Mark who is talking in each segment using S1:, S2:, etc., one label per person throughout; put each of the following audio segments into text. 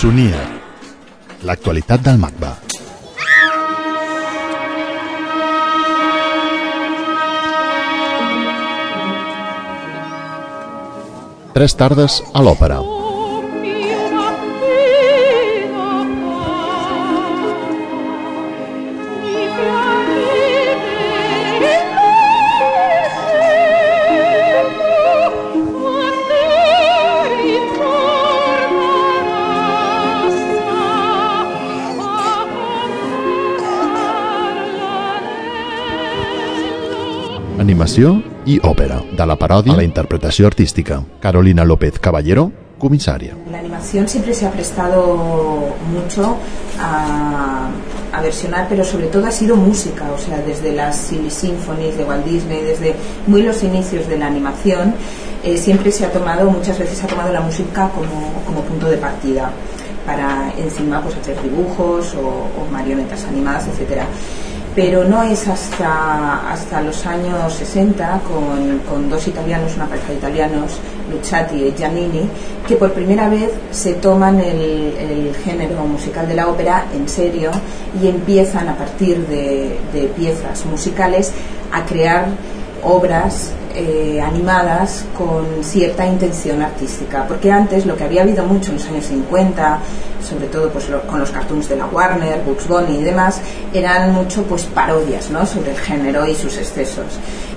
S1: Sonia. L'actualitat del MACBA. Tres tardes a l'òpera. Animació i òpera, de la paròdia a la interpretació artística. Carolina López Caballero, comisaria.
S2: La animación siempre se ha prestado mucho a, a versionar, pero sobre todo ha sido música, o sea, desde las Silly Symphonies de Walt Disney, desde muy los inicios de la animación, eh, siempre se ha tomado, muchas veces se ha tomado la música como, como punto de partida para encima pues hacer dibujos o, o marionetas animadas, etcétera pero no es hasta, hasta los años 60 con, con, dos italianos, una pareja de italianos, Luciati y Giannini, que por primera vez se toman el, el género musical de la ópera en serio y empiezan a partir de, de piezas musicales a crear obras eh, animadas con cierta intención artística, porque antes lo que había habido mucho en los años 50, sobre todo pues, lo, con los cartoons de la Warner, Bugs Bunny y demás, eran mucho pues parodias ¿no? sobre el género y sus excesos.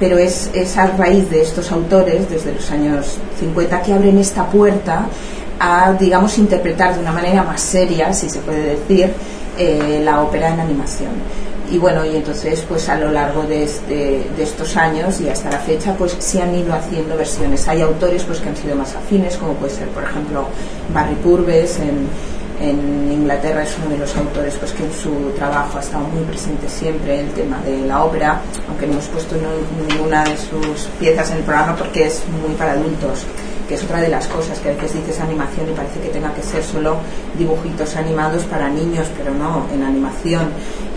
S2: Pero es, es a raíz de estos autores, desde los años 50, que abren esta puerta a, digamos, interpretar de una manera más seria, si se puede decir, eh, la ópera en animación. Y bueno y entonces pues a lo largo de, este, de, estos años y hasta la fecha pues se han ido haciendo versiones. Hay autores pues que han sido más afines como puede ser por ejemplo Barry Purves en, Inglaterra es uno de los autores pues que en su trabajo ha estado muy presente siempre el tema de la ópera aunque no hemos puesto ninguna de sus piezas en el programa porque es muy para adultos que es otra de las cosas que a veces dices animación y parece que tenga que ser solo dibujitos animados para niños, pero no, en animación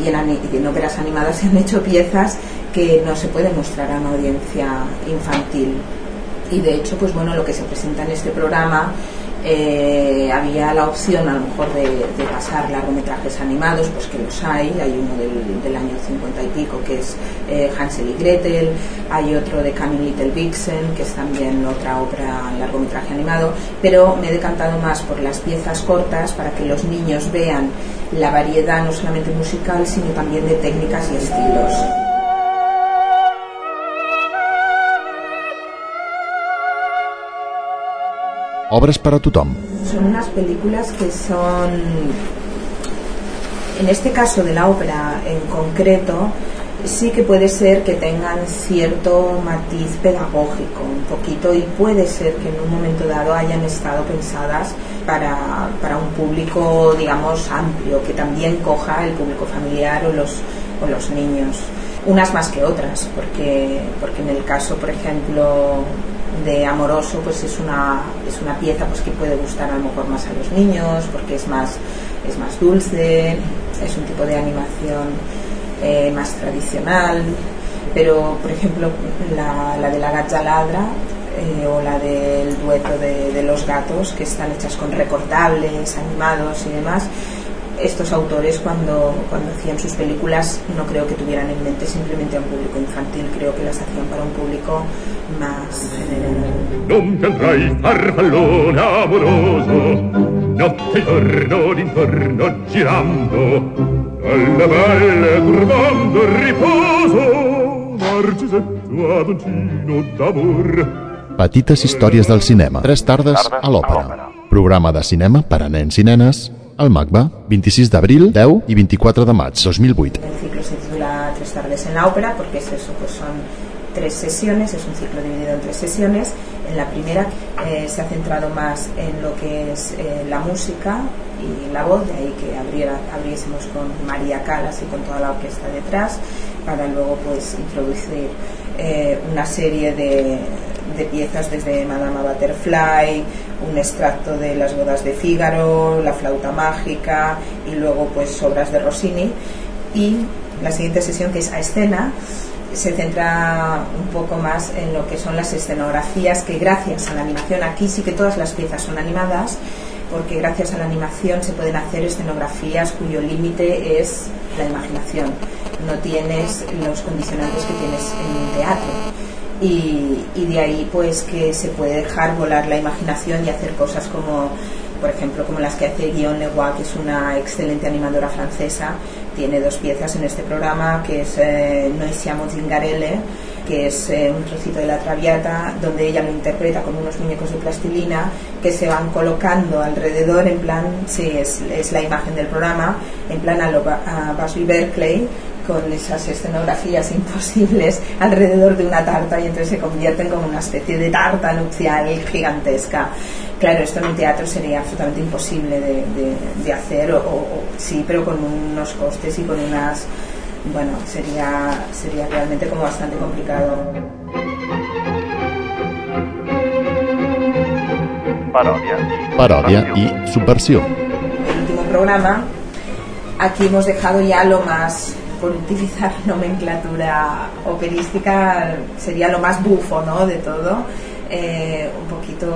S2: y en, y en animadas se han hecho piezas que no se pueden mostrar a una audiencia infantil. Y de hecho, pues bueno, lo que se presenta en este programa eh, había la opción a lo mejor de, pasar largometrajes animados, pues que los hay, hay uno del, del año 50 y pico que es eh, Hansel y Gretel, hay otro de Cunning Little Vixen, que es también otra obra largometraje animado, pero me he decantado más por las piezas cortas para que los niños vean la variedad no solamente musical, sino también de técnicas y estilos.
S1: Obres per a tothom.
S2: Son unas películas que son, en este caso de la ópera en concreto, sí que puede ser que tengan cierto matiz pedagógico un poquito y puede ser que en un momento dado hayan estado pensadas para, para un público digamos amplio que también coja el público familiar o los, o los niños unas más que otras porque, porque en el caso por ejemplo de amoroso pues es una es una pieza pues que puede gustar a lo mejor más a los niños porque es más es más dulce es un tipo de animación eh, más tradicional. Pero por ejemplo la, la de la gata ladra eh, o la del dueto de, los gatos que están hechas con recortables animados y demás estos autores cuando, cuando hacían sus películas no creo que tuvieran en mente simplemente a un público infantil, creo que las hacían para un público más general.
S3: Non tendrai farfallone amoroso, notte e giorno d'intorno girando, alla valle turbando il riposo, Narcisetto adoncino d'amor.
S1: Petites històries del cinema. Tres tardes a l'òpera. Programa de cinema per a nens i nenes al MACBA, 26 d'abril, 10 y 24 de maig 2008.
S2: El ciclo se titula Tres tardes en la ópera porque es eso, pues son tres sesiones, es un ciclo dividido en tres sesiones. En la primera eh, se ha centrado más en lo que es eh, la música y la voz, de ahí que abriera, abriésemos con María Calas y con toda la orquesta detrás, para luego pues introducir eh, una serie de, de piezas desde Madama Butterfly, un extracto de las bodas de Fígaro, la flauta mágica y luego pues obras de Rossini y la siguiente sesión que es a escena se centra un poco más en lo que son las escenografías que gracias a la animación aquí sí que todas las piezas son animadas porque gracias a la animación se pueden hacer escenografías cuyo límite es la imaginación. No tienes los condicionantes que tienes en un teatro. Y, y de ahí pues que se puede dejar volar la imaginación y hacer cosas como por ejemplo, como las que hace Guillaume Leroy, que es una excelente animadora francesa. Tiene dos piezas en este programa, que es eh, Noi siamo zingarelle, que es eh, un trocito de la Traviata, donde ella lo interpreta con unos muñecos de plastilina que se van colocando alrededor, en plan, sí, es, es la imagen del programa, en plan a, lo, a Berkeley, con esas escenografías imposibles alrededor de una tarta y entonces se convierten como una especie de tarta nupcial gigantesca. Claro, esto en un teatro sería absolutamente imposible de, de, hacer, o, sí, pero con unos costes y con unas... Bueno, sería, sería realmente como bastante complicado.
S1: Parodia. Parodia y subversión.
S2: El último programa, aquí hemos dejado ya lo más por utilizar nomenclatura operística, sería lo más bufo ¿no? de todo eh, un poquito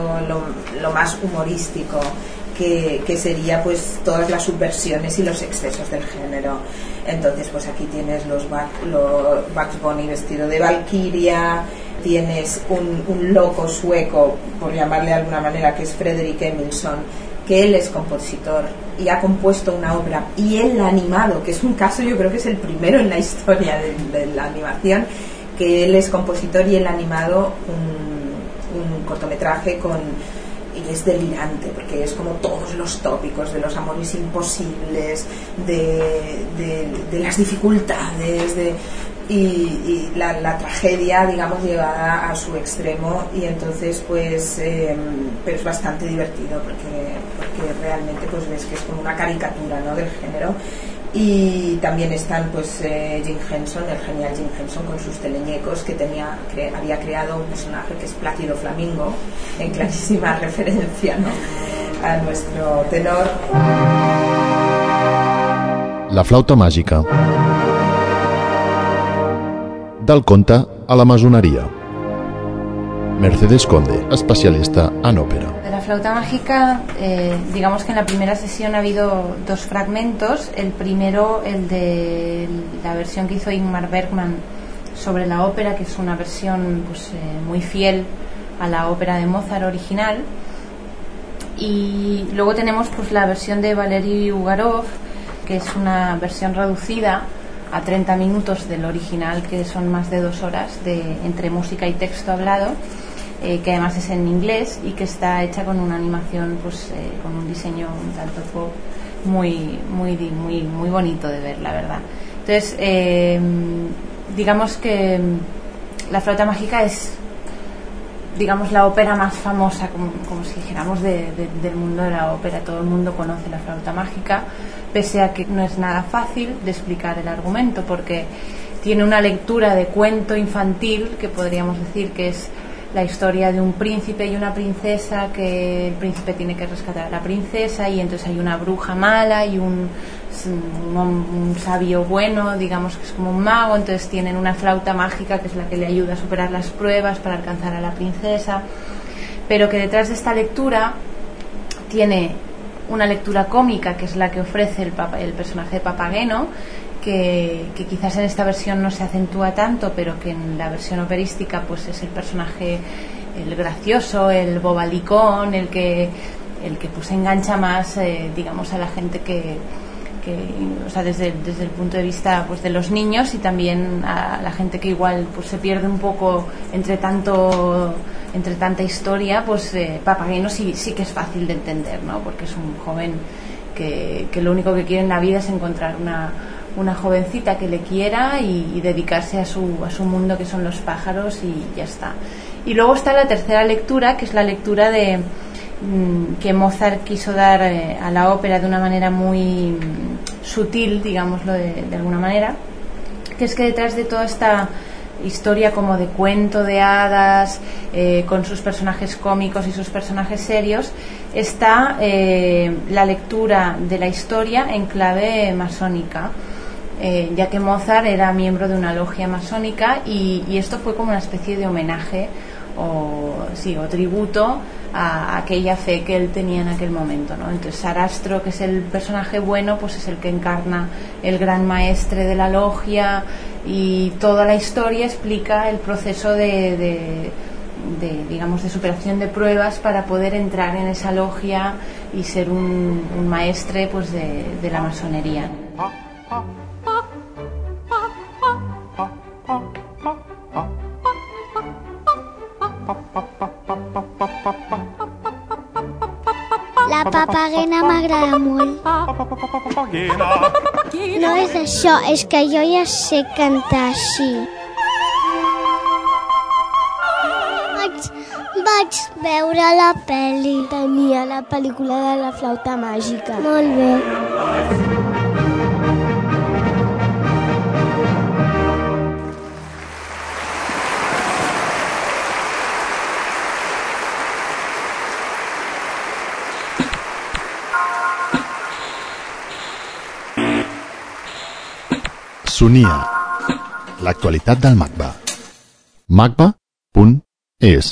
S2: lo, más humorístico que, sería pues todas las subversiones y los excesos del género entonces pues aquí tienes los, Bugs Bunny vestido de Valkyria tienes un, loco sueco por llamarle de alguna manera que es Frederick Emilson que él es compositor y ha compuesto una obra y él ha animado, que es un caso yo creo que es el primero en la historia de, la animación, que él es compositor y él ha animado un, cortometraje con y es delirante porque es como todos los tópicos de los amores imposibles, de, de, las dificultades, de, y, la, tragedia, digamos, llevada a su extremo y entonces pues em, pero es bastante divertido porque, porque realmente pues ves que es como una caricatura ¿no? del género. Y también están pues eh, Jim Henson, el genial Jim Henson con sus teleñecos que tenía había creado un personaje que es Plácido Flamingo en clarísima referencia a nuestro tenor.
S1: La flauta mágica del conte a la masoneria Mercedes Conde, especialista en ópera.
S4: De la flauta mágica, eh, digamos que en la primera sesión ha habido dos fragmentos. El primero, el de la versión que hizo Ingmar Bergman sobre la ópera, que es una versión pues, eh, muy fiel a la ópera de Mozart original. Y luego tenemos pues, la versión de Valery Ugarov, que es una versión reducida a 30 minutos del original, que son más de dos horas de, entre música y texto hablado eh, que además es en inglés y que está hecha con una animación, pues eh, con un diseño un tanto muy, muy, muy, muy bonito de ver, la verdad. Entonces, eh, digamos que la flauta mágica es digamos la ópera más famosa como, como si dijéramos del mundo de la ópera todo el mundo conoce la flauta mágica pese a que no es nada fácil de explicar el argumento porque tiene una lectura de cuento infantil que podríamos decir que es la historia de un príncipe y una princesa que el príncipe tiene que rescatar a la princesa y entonces hay una bruja mala y un, un, sabio bueno, digamos que es como un mago, entonces tienen una flauta mágica que es la que le ayuda a superar las pruebas para alcanzar a la princesa, pero que detrás de esta lectura tiene una lectura cómica que es la que ofrece el, el personaje de Papageno que, quizás en esta versión no se acentúa tanto, pero que en la versión operística pues es el personaje el gracioso, el bobalicón, el que el que pues engancha más eh, digamos a la gente que, o sea, desde, desde el punto de vista pues de los niños y también a la gente que igual pues se pierde un poco entre tanto entre tanta historia, pues eh, Papageno sí, sí que es fácil de entender, ¿no? Porque es un joven que, que lo único que quiere en la vida es encontrar una, una jovencita que le quiera y, dedicarse a su, a su mundo que son los pájaros y ya está. Y luego está la tercera lectura, que es la lectura de que Mozart quiso dar eh, a la ópera de una manera muy mm, sutil, digámoslo de, alguna manera, que es que detrás de toda esta historia como de cuento de hadas, eh, con sus personajes cómicos y sus personajes serios, está eh, la lectura de la historia en clave masónica. Ya que Mozart era miembro de una logia masónica y, esto fue como una especie de homenaje o, sí, o tributo a aquella fe que él tenía en aquel momento. ¿no? Entonces Sarastro, que es el personaje bueno, pues es el que encarna el gran maestre de la logia y toda la historia explica el proceso de, digamos de superación de pruebas para poder entrar en esa logia y ser un, maestre pues de, de la masonería.
S5: La papagena m'agrada molt. No és això, és que jo ja sé cantar així. Vaig, vaig veure la pel·li.
S6: Tenia la pel·lícula de la flauta màgica.
S5: Molt bé.
S1: Sonia. L'actualitat del MACBA. macba.es